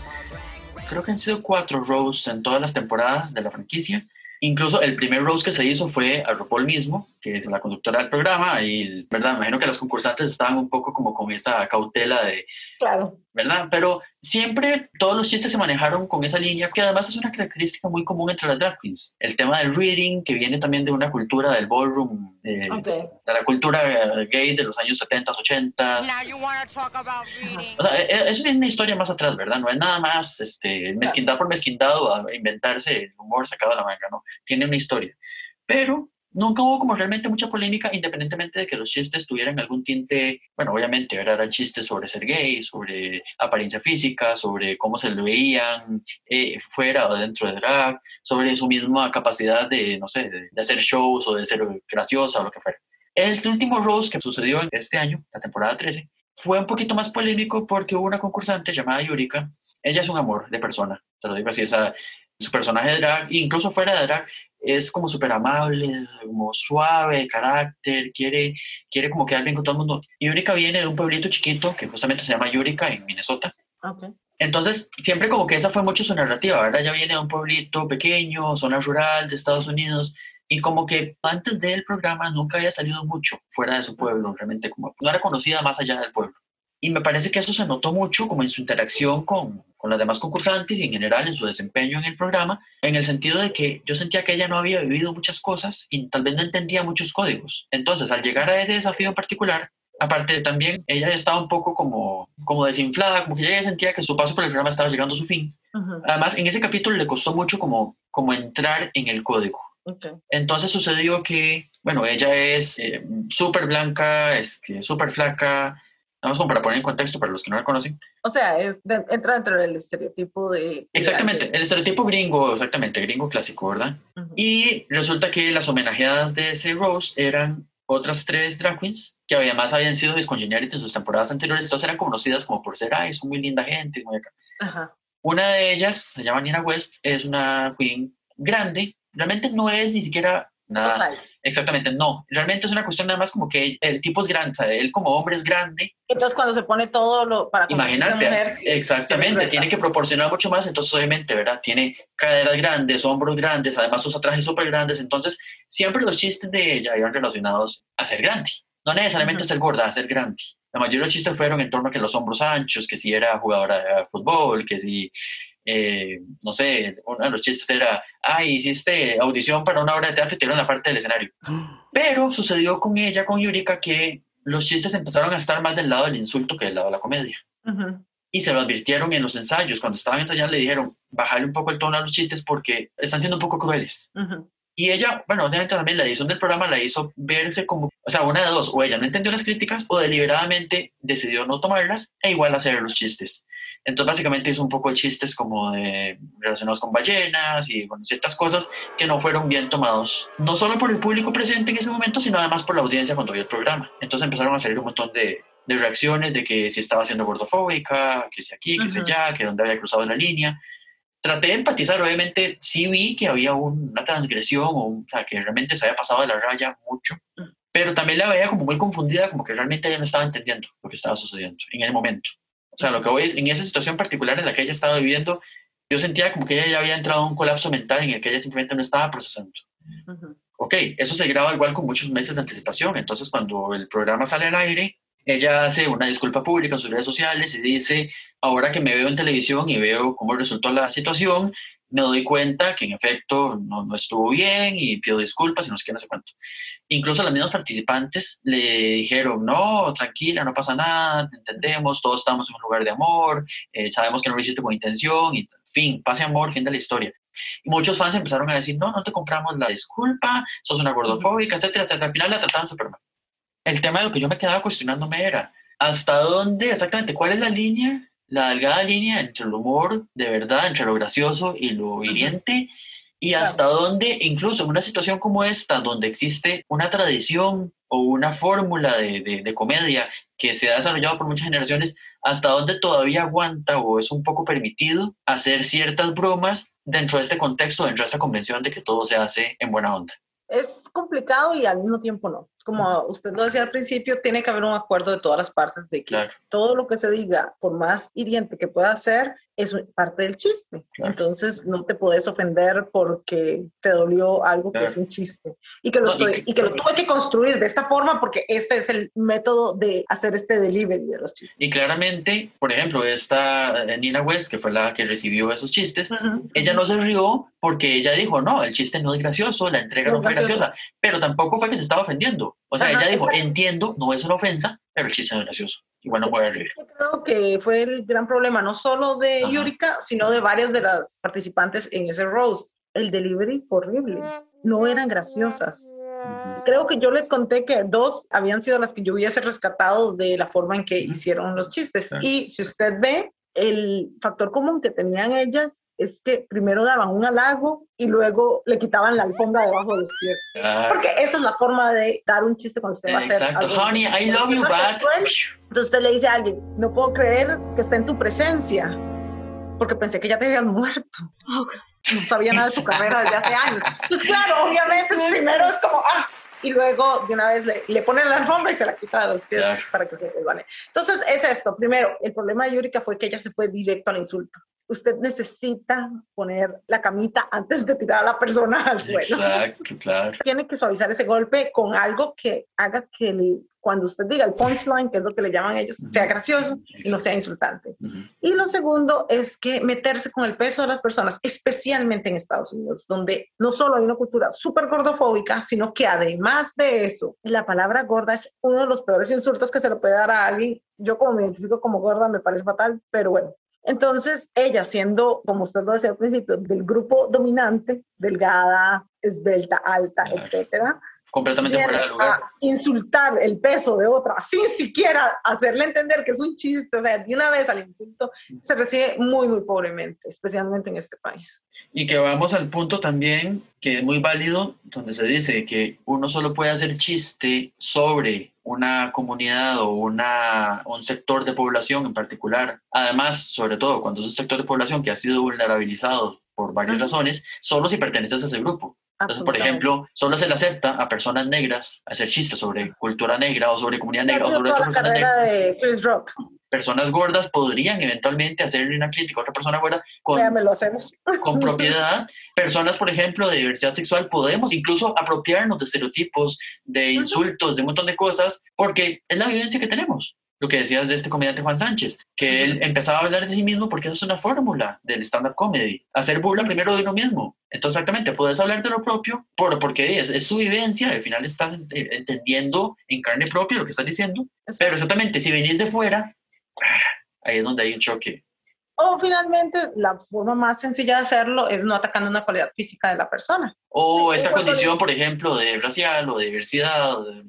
Creo que han sido cuatro roasts en todas las temporadas de la franquicia. Incluso el primer roast que se hizo fue a RuPaul mismo, que es la conductora del programa, y verdad, me imagino que los concursantes estaban un poco como con esa cautela de, claro, ¿verdad? Pero siempre todos los chistes se manejaron con esa línea, que además es una característica muy común entre las drag queens. El tema del reading, que viene también de una cultura del ballroom, eh, ok. de la cultura eh, gay de los años 70, 80. Now you want to talk about reading. O sea, eh, eh, eso tiene una historia más atrás, ¿verdad? No es nada más este, mezquindad por mezquindad o a inventarse el humor sacado de la manga, ¿no? Tiene una historia. Pero nunca hubo como realmente mucha polémica, independientemente de que los chistes tuvieran algún tinte, bueno, obviamente. Eran chistes sobre ser gay, sobre apariencia física, sobre cómo se lo veían eh, fuera o dentro de drag, sobre su misma capacidad de, no sé, de, de hacer shows o de ser graciosa o lo que fuera. El último roast que sucedió este año, la temporada 13, fue un poquito más polémico porque hubo una concursante llamada Yurika. Ella es un amor de persona, te lo digo así, o sea, su personaje de drag, incluso fuera de drag, es como súper amable, como suave de carácter, quiere, quiere como quedar bien con todo el mundo. Y Yurika viene de un pueblito chiquito que justamente se llama Yurika en Minnesota. Entonces, siempre como que esa fue mucho su narrativa, ¿verdad? Ella viene de un pueblito pequeño, zona rural de Estados Unidos, y como que antes del programa nunca había salido mucho fuera de su pueblo, realmente como no era conocida más allá del pueblo. Y me parece que eso se notó mucho como en su interacción con, con las demás concursantes y en general en su desempeño en el programa, en el sentido de que yo sentía que ella no había vivido muchas cosas y tal vez no entendía muchos códigos. Entonces, al llegar a ese desafío en particular, aparte también ella estaba un poco como, como desinflada, como que ella sentía que su paso por el programa estaba llegando a su fin. Ujú, Además, en ese capítulo le costó mucho como, como entrar en el código. ok. Entonces sucedió que, bueno, ella es eh, súper blanca, este, súper flaca, vamos como para poner en contexto para los que no la conocen. O sea, es de- entra dentro del estereotipo de... Exactamente, el estereotipo gringo, exactamente, gringo clásico, ¿verdad? Ujú. Y resulta que las homenajeadas de ese roast eran otras tres drag queens que además habían sido Miss Congeniality en sus temporadas anteriores, entonces eran conocidas como por ser, ay, son muy linda gente, muy acá. Ajá. Una de ellas se llama Nina West, es una queen grande, realmente no es ni siquiera nada, Plus size. exactamente, no, realmente es una cuestión nada más como que el tipo es grande, él como hombre es grande, Entonces, cuando se pone todo lo para imagínate, mujer, exactamente, tiene que proporcionar mucho más, entonces obviamente, ¿verdad? Tiene caderas grandes, hombros grandes, además usa trajes súper grandes, entonces siempre los chistes de ella iban relacionados a ser grande, no necesariamente a ser gorda, a ser grande. La mayoría de los chistes fueron en torno a que los hombros anchos, que si era jugadora de fútbol, que si, eh, no sé, uno de los chistes era, ay, hiciste audición para una obra de teatro y te dieron la parte del escenario. Pero sucedió con ella, con Yurika, que los chistes empezaron a estar más del lado del insulto que del lado de la comedia. Ujú. Y se lo advirtieron en los ensayos. Cuando estaban ensayando le dijeron, bajarle un poco el tono a los chistes porque están siendo un poco crueles. Ujú. Y ella, bueno, obviamente también la edición del programa la hizo verse como, o sea, una de dos, o ella no entendió las críticas o deliberadamente decidió no tomarlas e igual hacer los chistes. Entonces básicamente hizo un poco de chistes como de, relacionados con ballenas y bueno, ciertas cosas que no fueron bien tomados, no solo por el público presente en ese momento, sino además por la audiencia cuando vio el programa. Entonces empezaron a salir un montón de, de reacciones de que si estaba siendo gordofóbica, que si aquí, que si Ujú. allá, que dónde había cruzado la línea. traté de empatizar, obviamente sí vi que había un- una transgresión, o, un- o sea, que realmente se había pasado de la raya mucho, pero también la veía como muy confundida, como que realmente ella no estaba entendiendo lo que estaba sucediendo en el momento. O sea, lo que voy es, en esa situación particular en la que ella estaba viviendo, yo sentía como que ella ya había entrado en un colapso mental en el que ella simplemente no estaba procesando. Ujú. Ok, eso se graba igual con muchos meses de anticipación. Entonces, cuando el programa sale al aire, ella hace una disculpa pública en sus redes sociales y dice, ahora que me veo en televisión y veo cómo resultó la situación, me doy cuenta que en efecto no, no estuvo bien y pido disculpas y no sé qué, no sé cuánto. Incluso los mismos participantes le dijeron, no, tranquila, no pasa nada, te entendemos, todos estamos en un lugar de amor, eh, sabemos que no lo hiciste con intención, y fin, pase amor, fin de la historia. Y muchos fans empezaron a decir, no, no te compramos la disculpa, sos una gordofóbica, etcétera, etcétera. Al final la trataban súper mal. El tema de lo que yo me quedaba cuestionándome era, ¿hasta dónde exactamente? ¿Cuál es la línea, la delgada línea entre el humor de verdad, entre lo gracioso y lo hiriente? Y hasta dónde, incluso en una situación como esta, donde existe una tradición o una fórmula de, de- de comedia que se ha desarrollado por muchas generaciones, hasta dónde todavía aguanta o es un poco permitido hacer ciertas bromas dentro de este contexto, dentro de esta convención de que todo se hace en buena onda. Es complicado y al mismo tiempo no. Como usted lo decía al principio, tiene que haber un acuerdo de todas las partes de que Claro. todo lo que se diga, por más hiriente que pueda ser, es parte del chiste. Claro. Entonces no te puedes ofender porque te dolió algo que Claro. es un chiste. Y que, lo No, y estoy- que- y que lo tuve que construir de esta forma porque este es el método de hacer este delivery de los chistes. Y claramente, por ejemplo, esta eh, Nina West, que fue la que recibió esos chistes, ella no se rió porque ella dijo, no, el chiste no es gracioso, la entrega No no, fue graciosa, pero tampoco fue que se estaba ofendiendo. O sea, Ajá, ella dijo, exacto. entiendo, no es una ofensa, pero el chiste no es gracioso. Igual no a reír. Yo creo que fue el gran problema, no solo de Ajá. Yurika, sino de varias de las participantes en ese roast. El delivery fue horrible, no eran graciosas. Creo que yo les conté que dos habían sido las que yo hubiese rescatado de la forma en que hicieron los chistes. Y si usted ve, el factor común que tenían ellas es que primero daban un halago y luego le quitaban la alfombra debajo de los pies. Ah, Porque esa es la forma de dar un chiste cuando usted va a hacer exacto. algo. Honey, I love you, but... entonces usted le dice a alguien, no puedo creer que esté en tu presencia, porque pensé que ya te habías muerto. No sabía nada de tu carrera desde hace años. Pues claro, obviamente primero es como, ah, y luego de una vez le, le pone la alfombra y se la quita de los pies Claro. para que se resbale. Entonces es esto, primero, el problema de Yurika fue que ella se fue directo al insulto. Usted necesita poner la camita antes de tirar a la persona al suelo Exacto, claro. tiene que suavizar ese golpe con algo que haga que el- cuando usted diga el punchline, que es lo que le llaman ellos, sea gracioso y no sea insultante. Ujú. Y lo segundo es que meterse con el peso de las personas, especialmente en Estados Unidos, donde no solo hay una cultura súper gordofóbica, sino que además de eso, la palabra gorda es uno de los peores insultos que se le puede dar a alguien. Yo como me identifico como gorda me parece fatal, pero bueno. Entonces, ella siendo, como usted lo decía al principio, del grupo dominante, delgada, esbelta, alta, Claro. etcétera, Completamente fuera de lugar. a insultar el peso de otra sin siquiera hacerle entender que es un chiste, o sea, de una vez al insulto se recibe muy, muy pobremente, especialmente en este país. Y que vamos al punto también que es muy válido, donde se dice que uno solo puede hacer chiste sobre una comunidad o una, un sector de población en particular. Además, sobre todo cuando es un sector de población que ha sido vulnerabilizado por varias Ujú. razones, solo si perteneces a ese grupo. Entonces, por ejemplo, solo se le acepta a personas negras hacer chistes sobre cultura negra o sobre comunidad negra o sobre toda otra la persona carrera negra. de Chris Rock. Personas gordas podrían eventualmente hacerle una crítica a otra persona gorda con, lo hacemos. con propiedad. Personas, por ejemplo, de diversidad sexual, podemos incluso apropiarnos de estereotipos, de insultos, de un montón de cosas, porque es la vivencia que tenemos. Lo que decías de este comediante Juan Sánchez, que él empezaba a hablar de sí mismo porque eso es una fórmula del stand-up comedy. Hacer burla primero de uno mismo. Entonces, exactamente, puedes hablar de lo propio por, porque es, es su vivencia, al final estás ent- entendiendo en carne propia lo que estás diciendo. Pero exactamente, si venís de fuera, ahí es donde hay un choque. O finalmente, la forma más sencilla de hacerlo es no atacando una cualidad física de la persona. O Sí, esta condición, por ejemplo, de racial o de diversidad. o de-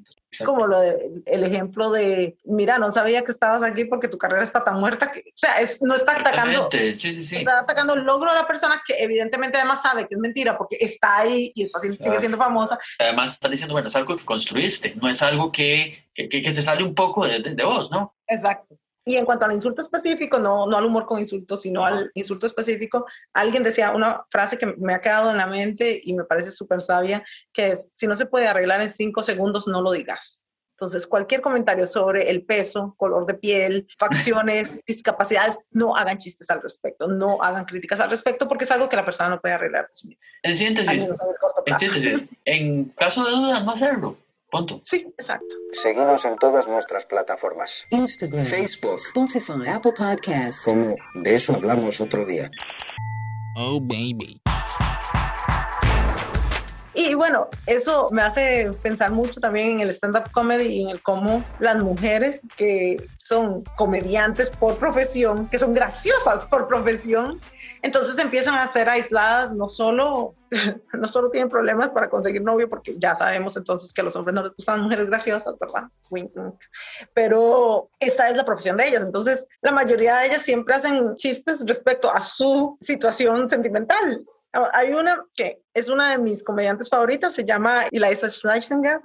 Como lo de, el ejemplo de, mira, no sabía que estabas aquí porque tu carrera está tan muerta que, o sea, es, no está atacando sí, sí, está atacando el logro de la persona que evidentemente además sabe que es mentira porque está ahí y está, sigue Claro. siendo famosa. Además, estás diciendo, bueno, es algo que construiste, no es algo que, que, que- que se sale un poco de, de, de vos, ¿no? Exacto. Y en cuanto al insulto específico, no, no al humor con insultos, sino al insulto específico, alguien decía una frase que me ha quedado en la mente y me parece súper sabia, que es, si no se puede arreglar en cinco segundos, no lo digas. Entonces, cualquier comentario sobre el peso, color de piel, facciones, discapacidades, no hagan chistes al respecto, no hagan críticas al respecto, porque es algo que la persona no puede arreglar. En síntesis, en, síntesis, en caso de duda, no hacerlo. Punto. Sí, exacto. Seguimos en todas nuestras plataformas. Instagram, Facebook, Spotify, Apple Podcasts. Como de eso hablamos otro día. Oh, baby. Y bueno, eso me hace pensar mucho también en el stand-up comedy y en el cómo las mujeres que son comediantes por profesión, que son graciosas por profesión, entonces empiezan a ser aisladas, no solo, no solo tienen problemas para conseguir novio, porque ya sabemos entonces que los hombres no les gustan mujeres graciosas, ¿verdad? Pero esta es la profesión de ellas, entonces la mayoría de ellas siempre hacen chistes respecto a su situación sentimental hay una que es una de mis comediantes favoritas, se llama Eliza Schlesinger.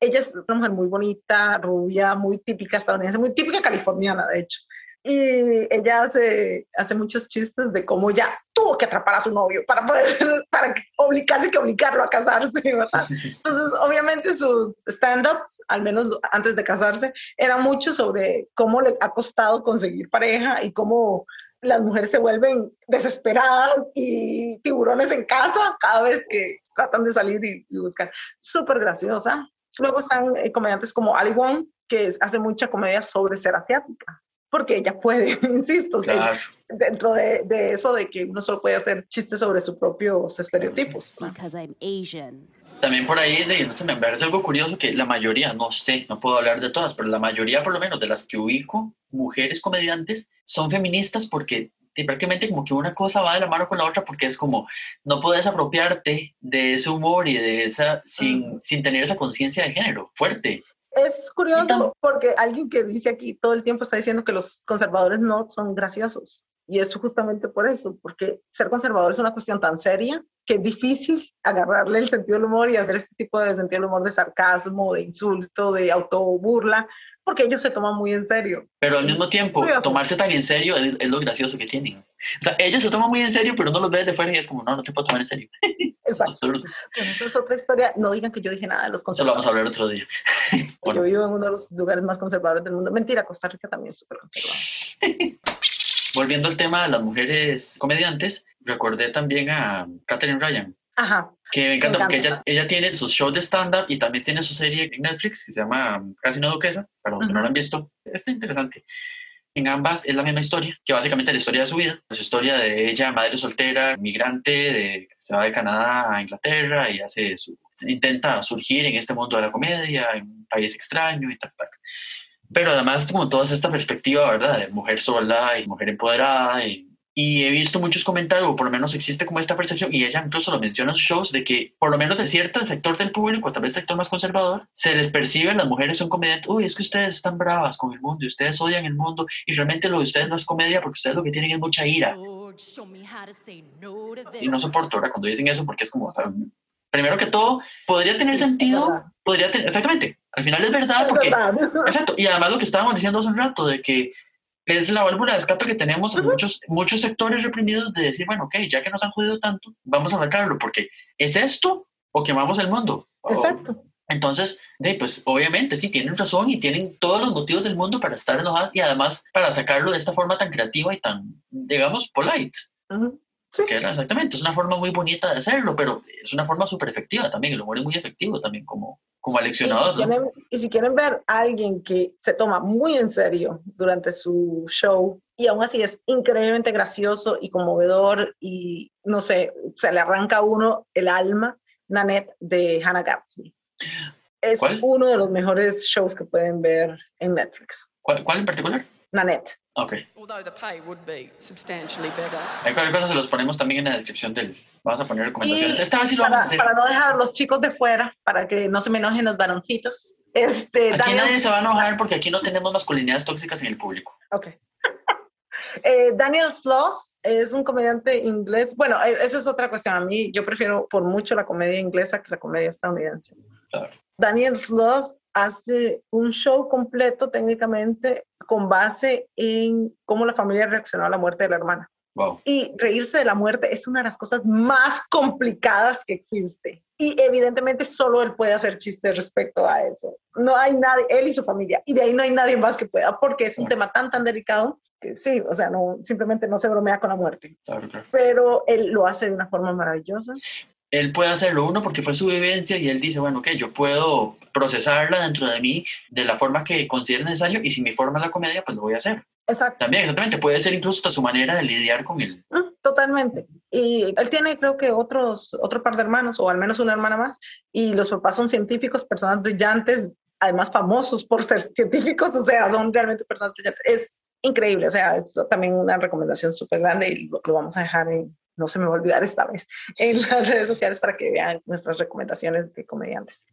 Ella es una mujer muy bonita, rubia, muy típica estadounidense, muy típica californiana, de hecho. Y ella hace, hace muchos chistes de cómo ya tuvo que atrapar a su novio para poder, para obligarse que obligarlo a casarse, ¿verdad? Entonces, obviamente sus stand-ups, al menos antes de casarse, eran mucho sobre cómo le ha costado conseguir pareja y cómo las mujeres se vuelven desesperadas y tiburones en casa cada vez que tratan de salir y, buscar. Súper graciosa. Luego están eh, comediantes como Ali Wong, que hace mucha comedia sobre ser asiática, porque ella puede, insisto, dentro de, de, eso de que uno solo puede hacer chistes sobre sus propios estereotipos. Because I'm Asian. También por ahí, de, no sé, me parece algo curioso que la mayoría, no sé, no puedo hablar de todas, pero la mayoría por lo menos de las que ubico, mujeres comediantes, son feministas porque prácticamente como que una cosa va de la mano con la otra porque es como no puedes apropiarte de ese humor y de esa sin, sin tener esa conciencia de género fuerte. Es curioso porque alguien que dice aquí todo el tiempo está diciendo que los conservadores no son graciosos. Y es justamente por eso, porque ser conservador es una cuestión tan seria que es difícil agarrarle el sentido del humor y hacer este tipo de sentido del humor de sarcasmo, de insulto, de autoburla, porque ellos se toman muy en serio. Pero al mismo tiempo, tomarse tan en serio es, lo gracioso que tienen. O sea, ellos se toman muy en serio, pero no los ves de fuera y es como, no, no te puedo tomar en serio. Exacto. Bueno, eso es otra historia. No digan que yo dije nada de los conservadores. Eso lo vamos a hablar otro día. bueno. Yo vivo en uno de los lugares más conservadores del mundo. Mentira, Costa Rica también es súper conservador. Volviendo al tema de las mujeres comediantes, recordé también a Katherine Ryan. Ajá. Que me encanta, porque ella, ella, tiene sus shows de stand-up y también tiene su serie en Netflix que se llama Casi no duquesa, para los que no la han visto. Está interesante. En ambas es la misma historia, que básicamente es la historia de su vida, la historia de ella, madre soltera, migrante, de, se va de Canadá a Inglaterra y hace su, intenta surgir en este mundo de la comedia, en un país extraño y tal, tal. Pero además como toda esta perspectiva, ¿verdad? De mujer sola y mujer empoderada y y he visto muchos comentarios, o por lo menos existe como esta percepción, y ella incluso lo menciona en sus shows, de que por lo menos de cierto sector del público, tal vez sector más conservador, se les percibe, las mujeres son comediantes, uy, es que ustedes están bravas con el mundo y ustedes odian el mundo, y realmente lo de ustedes no es comedia porque ustedes lo que tienen es mucha ira. Y no soporto, ahora Cuando dicen eso, porque es como, primero que todo, podría tener sentido, podría tener, exactamente, al final es verdad, porque, exacto, y además lo que estábamos diciendo hace un rato, de que es la válvula de escape que tenemos en muchos, muchos sectores reprimidos de decir, bueno, ok, ya que nos han jodido tanto, vamos a sacarlo, porque es esto o quemamos el mundo. Exacto. entonces, pues obviamente sí, tienen razón y tienen todos los motivos del mundo para estar enojadas y además para sacarlo de esta forma tan creativa y tan, digamos, polite. Sí. Que era exactamente, es una forma muy bonita de hacerlo, pero es una forma súper efectiva también, el humor es muy efectivo también como, como aleccionado. Y si, quieren, y si quieren ver a alguien que se toma muy en serio durante su show y aún así es increíblemente gracioso y conmovedor y no sé, se le arranca a uno el alma, Nanette de Hannah Gatsby. Es uno de los mejores shows que pueden ver en Netflix. ¿Cuál, cuál en particular? Nanette. Ok. Although the pay would be substantially better. Hay cualquier cosa se los ponemos también en la descripción del. Vamos a poner recomendaciones. Esta vez sí lo para, vamos a hacer. Para no dejar a los chicos de fuera, para que no se me enojen los varoncitos. Este, aquí Daniel, nadie se va a enojar porque aquí no tenemos masculinidades tóxicas en el público. Ok. eh, Daniel Sloss es un comediante inglés. Bueno, e, esa es otra cuestión. A mí, yo prefiero por mucho la comedia inglesa que la comedia estadounidense. Claro. Daniel Sloss hace un show completo técnicamente con base en cómo la familia reaccionó a la muerte de la hermana. Wow. Y reírse de la muerte es una de las cosas más complicadas que existe. Y evidentemente solo él puede hacer chistes respecto a eso. No hay nadie, él y su familia. Y de ahí no hay nadie más que pueda, porque es un tema tan, tan delicado que sí, o sea, no, simplemente no se bromea con la muerte. Claro, claro. Pero él lo hace de una forma maravillosa. Él puede hacerlo uno porque fue su vivencia y él dice, bueno, ok, yo puedo procesarla dentro de mí de la forma que considere necesario y si mi forma es la comedia, pues lo voy a hacer. Exacto. También, exactamente, puede ser incluso hasta su manera de lidiar con él. Mm, Totalmente. Y él tiene, creo que, otros, otro par de hermanos, o al menos una hermana más, y los papás son científicos, personas brillantes, además famosos por ser científicos, o sea, son realmente personas brillantes. Es increíble, o sea, es también una recomendación súper grande y lo, lo vamos a dejar en, no se me va a olvidar esta vez, en las redes sociales para que vean nuestras recomendaciones de comediantes.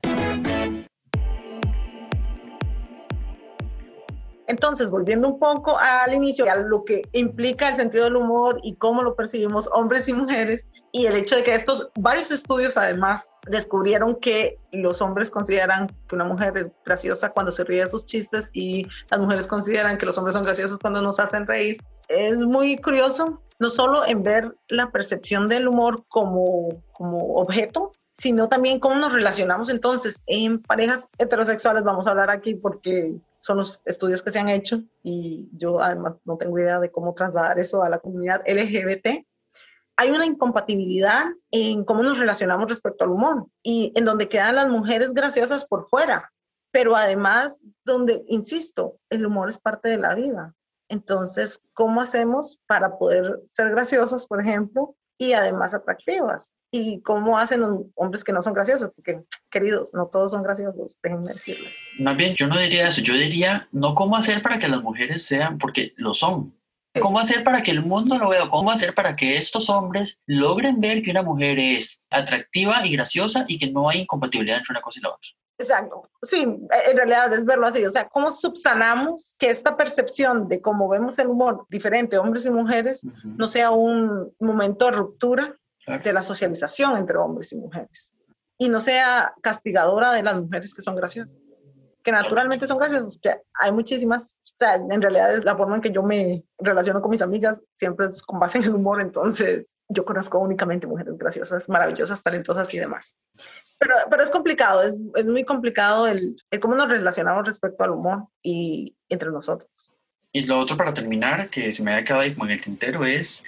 Entonces, volviendo un poco al inicio, a lo que implica el sentido del humor y cómo lo percibimos hombres y mujeres, y el hecho de que estos varios estudios además descubrieron que los hombres consideran que una mujer es graciosa cuando se ríe de sus chistes y las mujeres consideran que los hombres son graciosos cuando nos hacen reír. Es muy curioso, no solo en ver la percepción del humor como, como objeto, sino también cómo nos relacionamos entonces en parejas heterosexuales. Vamos a hablar aquí porque son los estudios que se han hecho y yo además no tengo idea de cómo trasladar eso a la comunidad LGBT. Hay una incompatibilidad en cómo nos relacionamos respecto al humor y en donde quedan las mujeres graciosas por fuera, pero además donde, insisto, el humor es parte de la vida. Entonces, ¿cómo hacemos para poder ser graciosas, por ejemplo, y además atractivas? ¿Y cómo hacen los hombres que no son graciosos? Porque, queridos, no todos son graciosos, déjenme decirles. Más bien, yo no diría eso, yo diría, no cómo hacer para que las mujeres sean, porque lo son. ¿Cómo hacer para que el mundo lo vea? ¿Cómo hacer para que estos hombres logren ver que una mujer es atractiva y graciosa y que no hay incompatibilidad entre una cosa y la otra? Exacto, sí, en realidad es verlo así, o sea, ¿cómo subsanamos que esta percepción de cómo vemos el humor diferente, hombres y mujeres, uh -huh. no sea un momento de ruptura claro. de la socialización entre hombres y mujeres? Y no sea castigadora de las mujeres que son graciosas, que naturalmente son graciosas, que hay muchísimas, o sea, en realidad es la forma en que yo me relaciono con mis amigas, siempre es con base en el humor, entonces yo conozco únicamente mujeres graciosas, maravillosas, talentosas y demás. Pero, pero es complicado, es, es muy complicado el, el, cómo nos relacionamos respecto al humor y entre nosotros. Y lo otro para terminar, que se me ha quedado ahí como en el tintero, es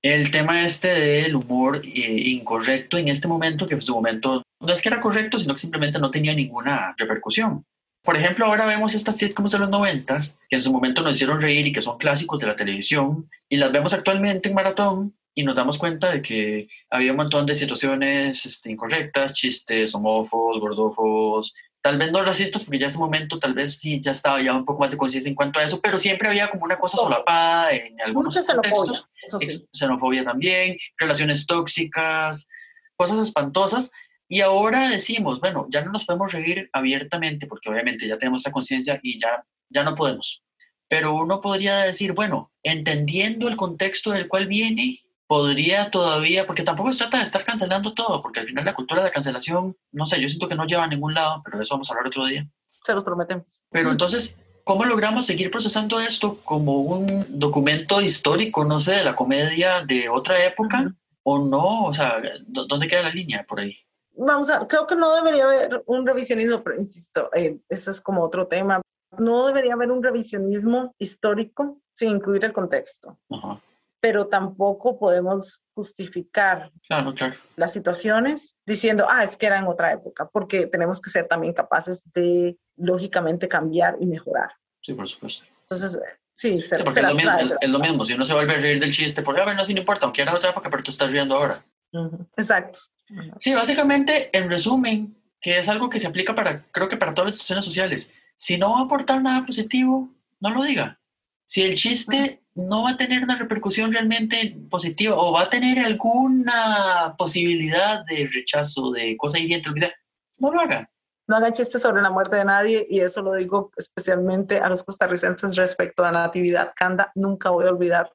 el tema este del humor eh, incorrecto en este momento, que en su momento no es que era correcto, sino que simplemente no tenía ninguna repercusión. Por ejemplo, ahora vemos estas sitcoms de los noventas, que en su momento nos hicieron reír y que son clásicos de la televisión, y las vemos actualmente en maratón, y nos damos cuenta de que había un montón de situaciones este, incorrectas, chistes homófobos, gordófobos, tal vez no racistas, porque ya en ese momento tal vez sí ya estaba ya un poco más de conciencia en cuanto a eso, pero siempre había como una cosa solapada en algunos Mucha contextos. xenofobia, sí. Xenofobia también, relaciones tóxicas, cosas espantosas. Y ahora decimos, bueno, ya no nos podemos reír abiertamente, porque obviamente ya tenemos esa conciencia y ya, ya no podemos. Pero uno podría decir, bueno, entendiendo el contexto del cual viene, podría todavía, porque tampoco se trata de estar cancelando todo, porque al final la cultura de la cancelación, no sé, yo siento que no lleva a ningún lado, pero de eso vamos a hablar otro día. Se los prometemos. Pero entonces, ¿cómo logramos seguir procesando esto como un documento histórico, no sé, de la comedia de otra época? Uh -huh. ¿O no? O sea, ¿dónde queda la línea por ahí? Vamos a, creo que no debería haber un revisionismo, pero insisto, eh, eso es como otro tema. No debería haber un revisionismo histórico sin incluir el contexto. Uh -huh pero tampoco podemos justificar claro, claro. las situaciones diciendo, ah, es que era en otra época, porque tenemos que ser también capaces de, lógicamente, cambiar y mejorar. Sí, por supuesto. Entonces, sí, se, sí porque se es, lo mismo, trae, es, es, lo mismo, si uno se vuelve a reír del chiste, porque, a ver, no, sí, no importa, aunque era otra época, pero tú estás riendo ahora. Uh -huh. Exacto. Uh -huh. Sí, básicamente, en resumen, que es algo que se aplica para, creo que para todas las instituciones sociales, si no va a aportar nada positivo, no lo diga. Si el chiste no va a tener una repercusión realmente positiva o va a tener alguna posibilidad de rechazo, de cosa hiriente, lo que sea, no lo haga. No hagan chistes sobre la muerte de nadie y eso lo digo especialmente a los costarricenses respecto a Natividad Canda. Nunca voy a olvidar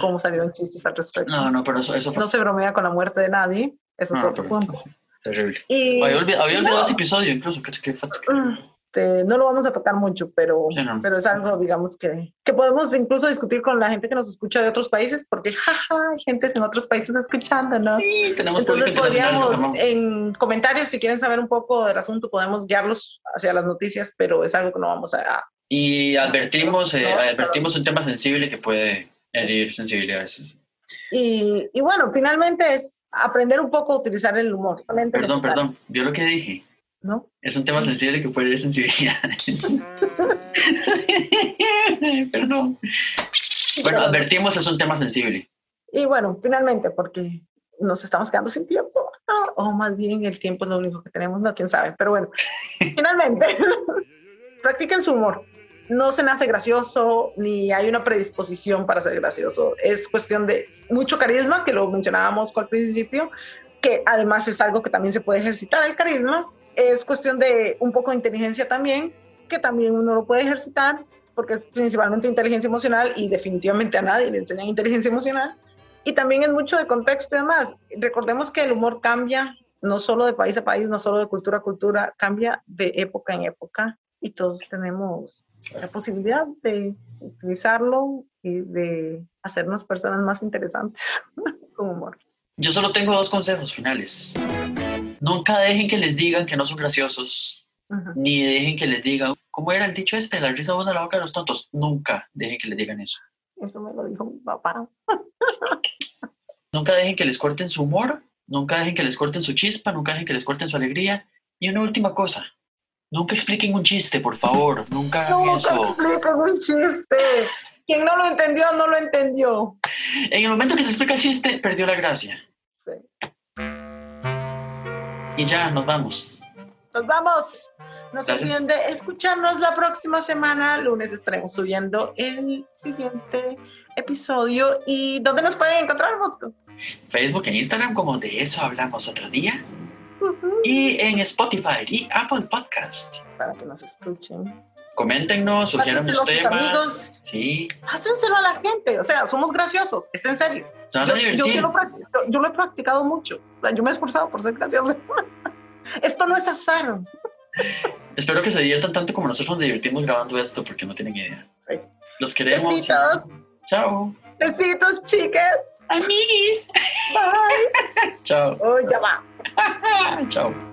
cómo salieron chistes al respecto. No, no, pero eso, eso fue... No se bromea con la muerte de nadie, eso es No, otro punto. Terrible. Y, había olvidado, había olvidado no. ese episodio incluso. Que, que, que- Mm, Este, no lo vamos a tocar mucho, pero, Sí, no. pero es algo, digamos, que, que podemos incluso discutir con la gente que nos escucha de otros países, porque jaja, hay gente en otros países escuchando, ¿no? Sí, tenemos Entonces podríamos, en comentarios, si quieren saber un poco del asunto, podemos guiarlos hacia las noticias, pero es algo que no vamos a... Y advertimos, eh, No, claro. advertimos un tema sensible que puede herir sensibilidades. Y, y bueno, finalmente es aprender un poco a utilizar el humor. Perdón, necesario, perdón. ¿Vio lo que dije? ¿No? Es un tema sensible que puede herir sensibilidades. perdón. Bueno, advertimos, es un tema sensible. Y bueno, finalmente, porque nos estamos quedando sin tiempo. Ah, O más bien el tiempo es lo único que tenemos, no, quién sabe. Pero bueno, finalmente, practiquen su humor. No se nace gracioso, ni hay una predisposición para ser gracioso. Es cuestión de mucho carisma, que lo mencionábamos al principio, que además es algo que también se puede ejercitar, el carisma. Es cuestión de un poco de inteligencia también, que también uno lo puede ejercitar, porque es principalmente inteligencia emocional y definitivamente a nadie le enseñan inteligencia emocional. Y también es mucho de contexto y demás. Recordemos que el humor cambia no solo de país a país, no solo de cultura a cultura, cambia de época en época y todos tenemos la posibilidad de utilizarlo y de hacernos personas más interesantes con humor. Yo solo tengo dos consejos finales. Nunca dejen que les digan que no son graciosos, ni dejen que les digan, ¿cómo era el dicho este? La risa buena la boca de los tontos. Nunca dejen que les digan eso. Eso me lo dijo mi papá. Nunca dejen que les corten su humor, nunca dejen que les corten su chispa, nunca dejen que les corten su alegría. Y una última cosa, nunca expliquen un chiste, por favor, nunca hagan Nunca eso. explican un chiste. Quien no lo entendió, no lo entendió. En el momento que se explica el chiste, perdió la gracia. Sí. Y ya, nos vamos. Nos vamos. No se olviden de escucharnos la próxima semana. Lunes estaremos subiendo el siguiente episodio. ¿Y dónde nos pueden encontrar, Bosco? Facebook e Instagram como de eso hablamos otro día. Y en Spotify y Apple Podcast. Para que nos escuchen. Coméntenos, sugieran sus temas. amigos. Sí, Pásenselo a la gente. O sea, somos graciosos. Es en serio. Yo, yo, yo lo, yo lo he practicado mucho. O sea, yo me he esforzado por ser gracioso. Esto no es azar. Espero que se diviertan tanto como nosotros nos divertimos grabando esto, porque no tienen idea. Sí. Los queremos. Besitos. Chao. Besitos, chicas. Amiguis. Bye. Chao. Oh, ya va. Chao.